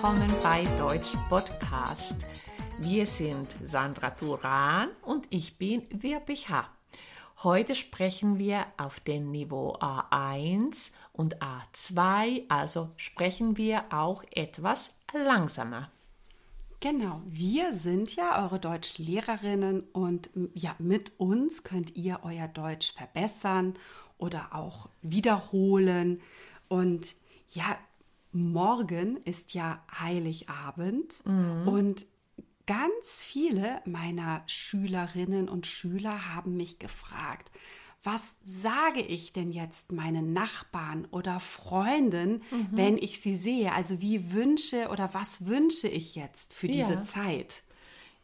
willkommen bei Deutsch Podcast. Wir sind Sandra Turan und ich bin Wirbicha. Heute sprechen wir auf dem Niveau A1 und A2, also sprechen wir auch etwas langsamer. Genau, wir sind ja eure Deutschlehrerinnen und ja, mit uns könnt ihr euer Deutsch verbessern oder auch wiederholen. Und ja, morgen ist ja Heiligabend mhm. und ganz viele meiner Schülerinnen und Schüler haben mich gefragt, was sage ich denn jetzt meinen Nachbarn oder Freunden, mhm. wenn ich sie sehe? Also wie wünsche oder was wünsche ich jetzt für diese ja. Zeit?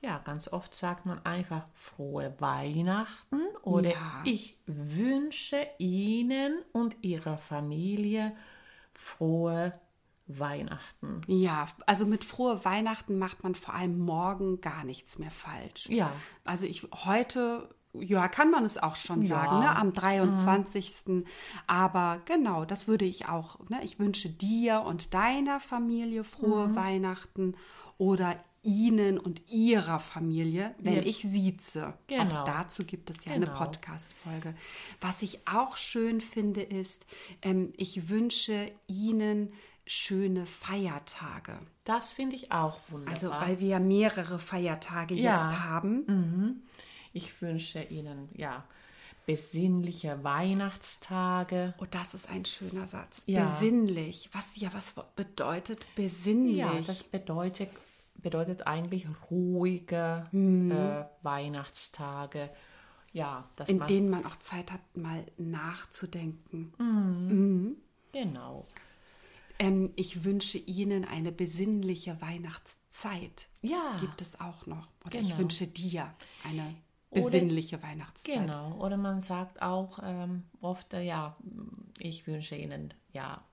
Ja, ganz oft sagt man einfach frohe Weihnachten oder ja. ich wünsche Ihnen und Ihrer Familie frohe Weihnachten. Ja, also mit frohe Weihnachten macht man vor allem morgen gar nichts mehr falsch. Ja. Also ich heute ja, kann man es auch schon ja. sagen, ne? am 23. Mhm. Aber genau, das würde ich auch. Ne? Ich wünsche dir und deiner Familie frohe mhm. Weihnachten oder Ihnen und Ihrer Familie, wenn ja. ich sieze. Genau. Auch dazu gibt es ja genau. eine Podcast-Folge. Was ich auch schön finde, ist, ähm, ich wünsche Ihnen schöne Feiertage. Das finde ich auch wunderbar. Also, weil wir ja mehrere Feiertage ja. jetzt haben. Mhm. Ich wünsche Ihnen, ja, besinnliche Weihnachtstage. Oh, das ist ein schöner Satz. Ja. Besinnlich. Was ja was bedeutet besinnlich? Ja, das bedeutet bedeutet eigentlich ruhige mhm. äh, Weihnachtstage. Ja, in man, denen man auch Zeit hat, mal nachzudenken. Mhm. Mhm. Genau. Ähm, ich wünsche Ihnen eine besinnliche Weihnachtszeit. Ja. Gibt es auch noch. Oder genau. ich wünsche dir eine besinnliche Oder, Weihnachtszeit. Genau. Oder man sagt auch ähm, oft, äh, ja, ich wünsche Ihnen ja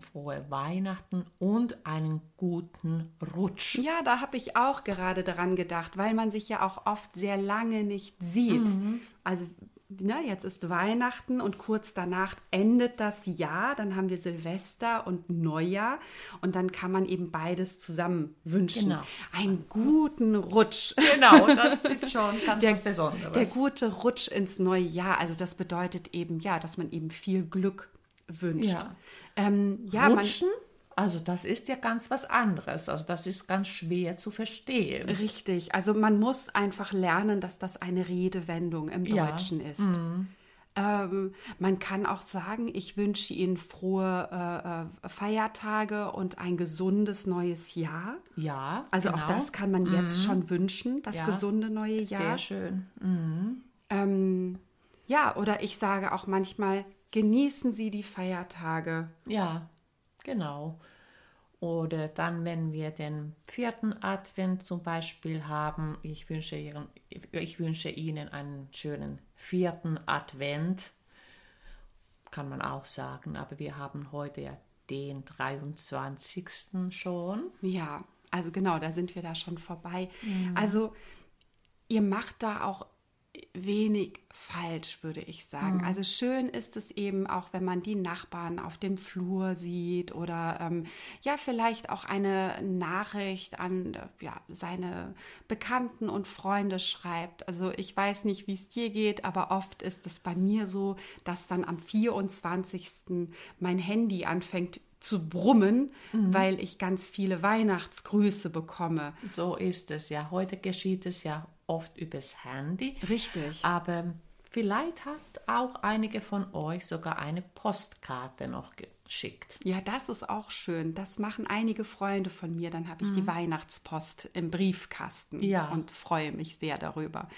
frohe Weihnachten und einen guten Rutsch. Ja, da habe ich auch gerade daran gedacht, weil man sich ja auch oft sehr lange nicht sieht. Mhm. Also na, jetzt ist Weihnachten und kurz danach endet das Jahr, dann haben wir Silvester und Neujahr und dann kann man eben beides zusammen wünschen. Genau. Einen guten Rutsch. Genau, das ist schon ganz der, was Besonderes. Der gute Rutsch ins neue Jahr, also das bedeutet eben, ja, dass man eben viel Glück wünscht. Ja, ähm, ja Rutschen? Man, also das ist ja ganz was anderes. Also das ist ganz schwer zu verstehen. Richtig. Also man muss einfach lernen, dass das eine Redewendung im ja. Deutschen ist. Mhm. Ähm, man kann auch sagen, ich wünsche Ihnen frohe äh, äh, Feiertage und ein gesundes neues Jahr. Ja. Also genau. auch das kann man jetzt mhm. schon wünschen, das ja. gesunde neue Jahr. Sehr schön. Mhm. Ähm, ja, oder ich sage auch manchmal, genießen Sie die Feiertage. Ja, genau. Oder dann, wenn wir den vierten Advent zum Beispiel haben, ich wünsche, Ihren, ich wünsche Ihnen einen schönen vierten Advent, kann man auch sagen, aber wir haben heute ja den 23. schon. Ja, also genau, da sind wir da schon vorbei. Mhm. Also ihr macht da auch wenig falsch, würde ich sagen. Mhm. Also schön ist es eben auch, wenn man die Nachbarn auf dem Flur sieht oder ähm, ja, vielleicht auch eine Nachricht an ja, seine Bekannten und Freunde schreibt. Also ich weiß nicht, wie es dir geht, aber oft ist es bei mir so, dass dann am 24. mein Handy anfängt zu brummen, mhm. weil ich ganz viele Weihnachtsgrüße bekomme. So ist es ja. Heute geschieht es ja oft übers Handy. Richtig. Aber vielleicht hat auch einige von euch sogar eine Postkarte noch geschickt. Ja, das ist auch schön. Das machen einige Freunde von mir. Dann habe ich mhm. die Weihnachtspost im Briefkasten ja. und freue mich sehr darüber.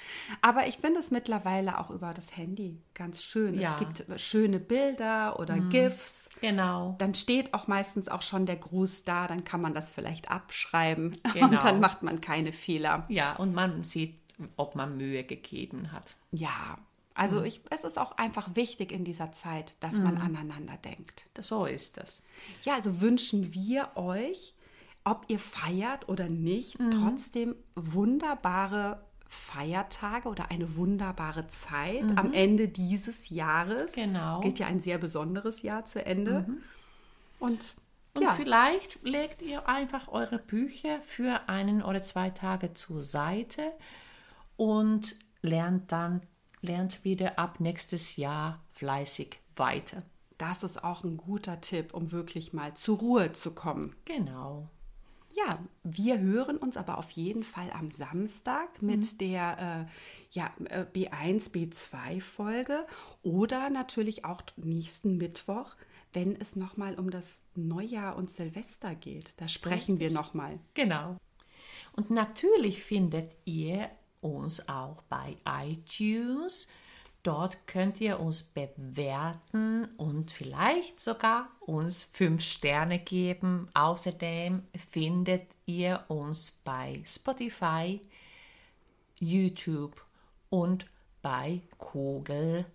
Aber ich finde es mittlerweile auch über das Handy ganz schön. Ja. Es gibt schöne Bilder oder mhm. GIFs. Genau. Dann steht auch meistens auch schon der Gruß da. Dann kann man das vielleicht abschreiben genau. und dann macht man keine Fehler. Ja, und man sieht, ob man Mühe gegeben hat. Ja, also mhm. ich, es ist auch einfach wichtig in dieser Zeit, dass mhm. man aneinander denkt. So ist das. Ja, also wünschen wir euch, ob ihr feiert oder nicht, mhm. trotzdem wunderbare Feiertage oder eine wunderbare Zeit mhm. am Ende dieses Jahres. Genau. Es geht ja ein sehr besonderes Jahr zu Ende. Mhm. Und Und Ja. vielleicht legt ihr einfach eure Bücher für einen oder zwei Tage zur Seite und lernt dann lernt wieder ab nächstes Jahr fleißig weiter. Das ist auch ein guter Tipp, um wirklich mal zur Ruhe zu kommen. Genau. Ja, wir hören uns aber auf jeden Fall am Samstag mit der äh, ja, äh, B1, B2-Folge oder natürlich auch nächsten Mittwoch, wenn es nochmal um das Neujahr und Silvester geht. Da sprechen ist wir nochmal. Genau. Und natürlich findet ihr uns auch bei iTunes. Dort könnt ihr uns bewerten und vielleicht sogar uns fünf Sterne geben. Außerdem findet ihr uns bei Spotify, YouTube und bei Kugel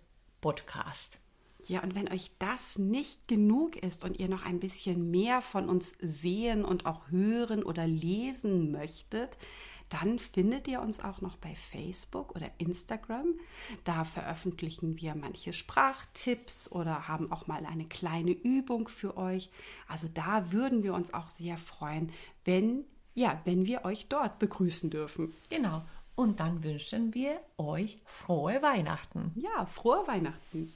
Podcast. Ja, und wenn euch das nicht genug ist und ihr noch ein bisschen mehr von uns sehen und auch hören oder lesen möchtet, dann findet ihr uns auch noch bei Facebook oder Instagram. Da veröffentlichen wir manche Sprachtipps oder haben auch mal eine kleine Übung für euch. Also da würden wir uns auch sehr freuen, wenn ja, wenn wir euch dort begrüßen dürfen. Genau. Und dann wünschen wir euch frohe Weihnachten. Ja, frohe Weihnachten.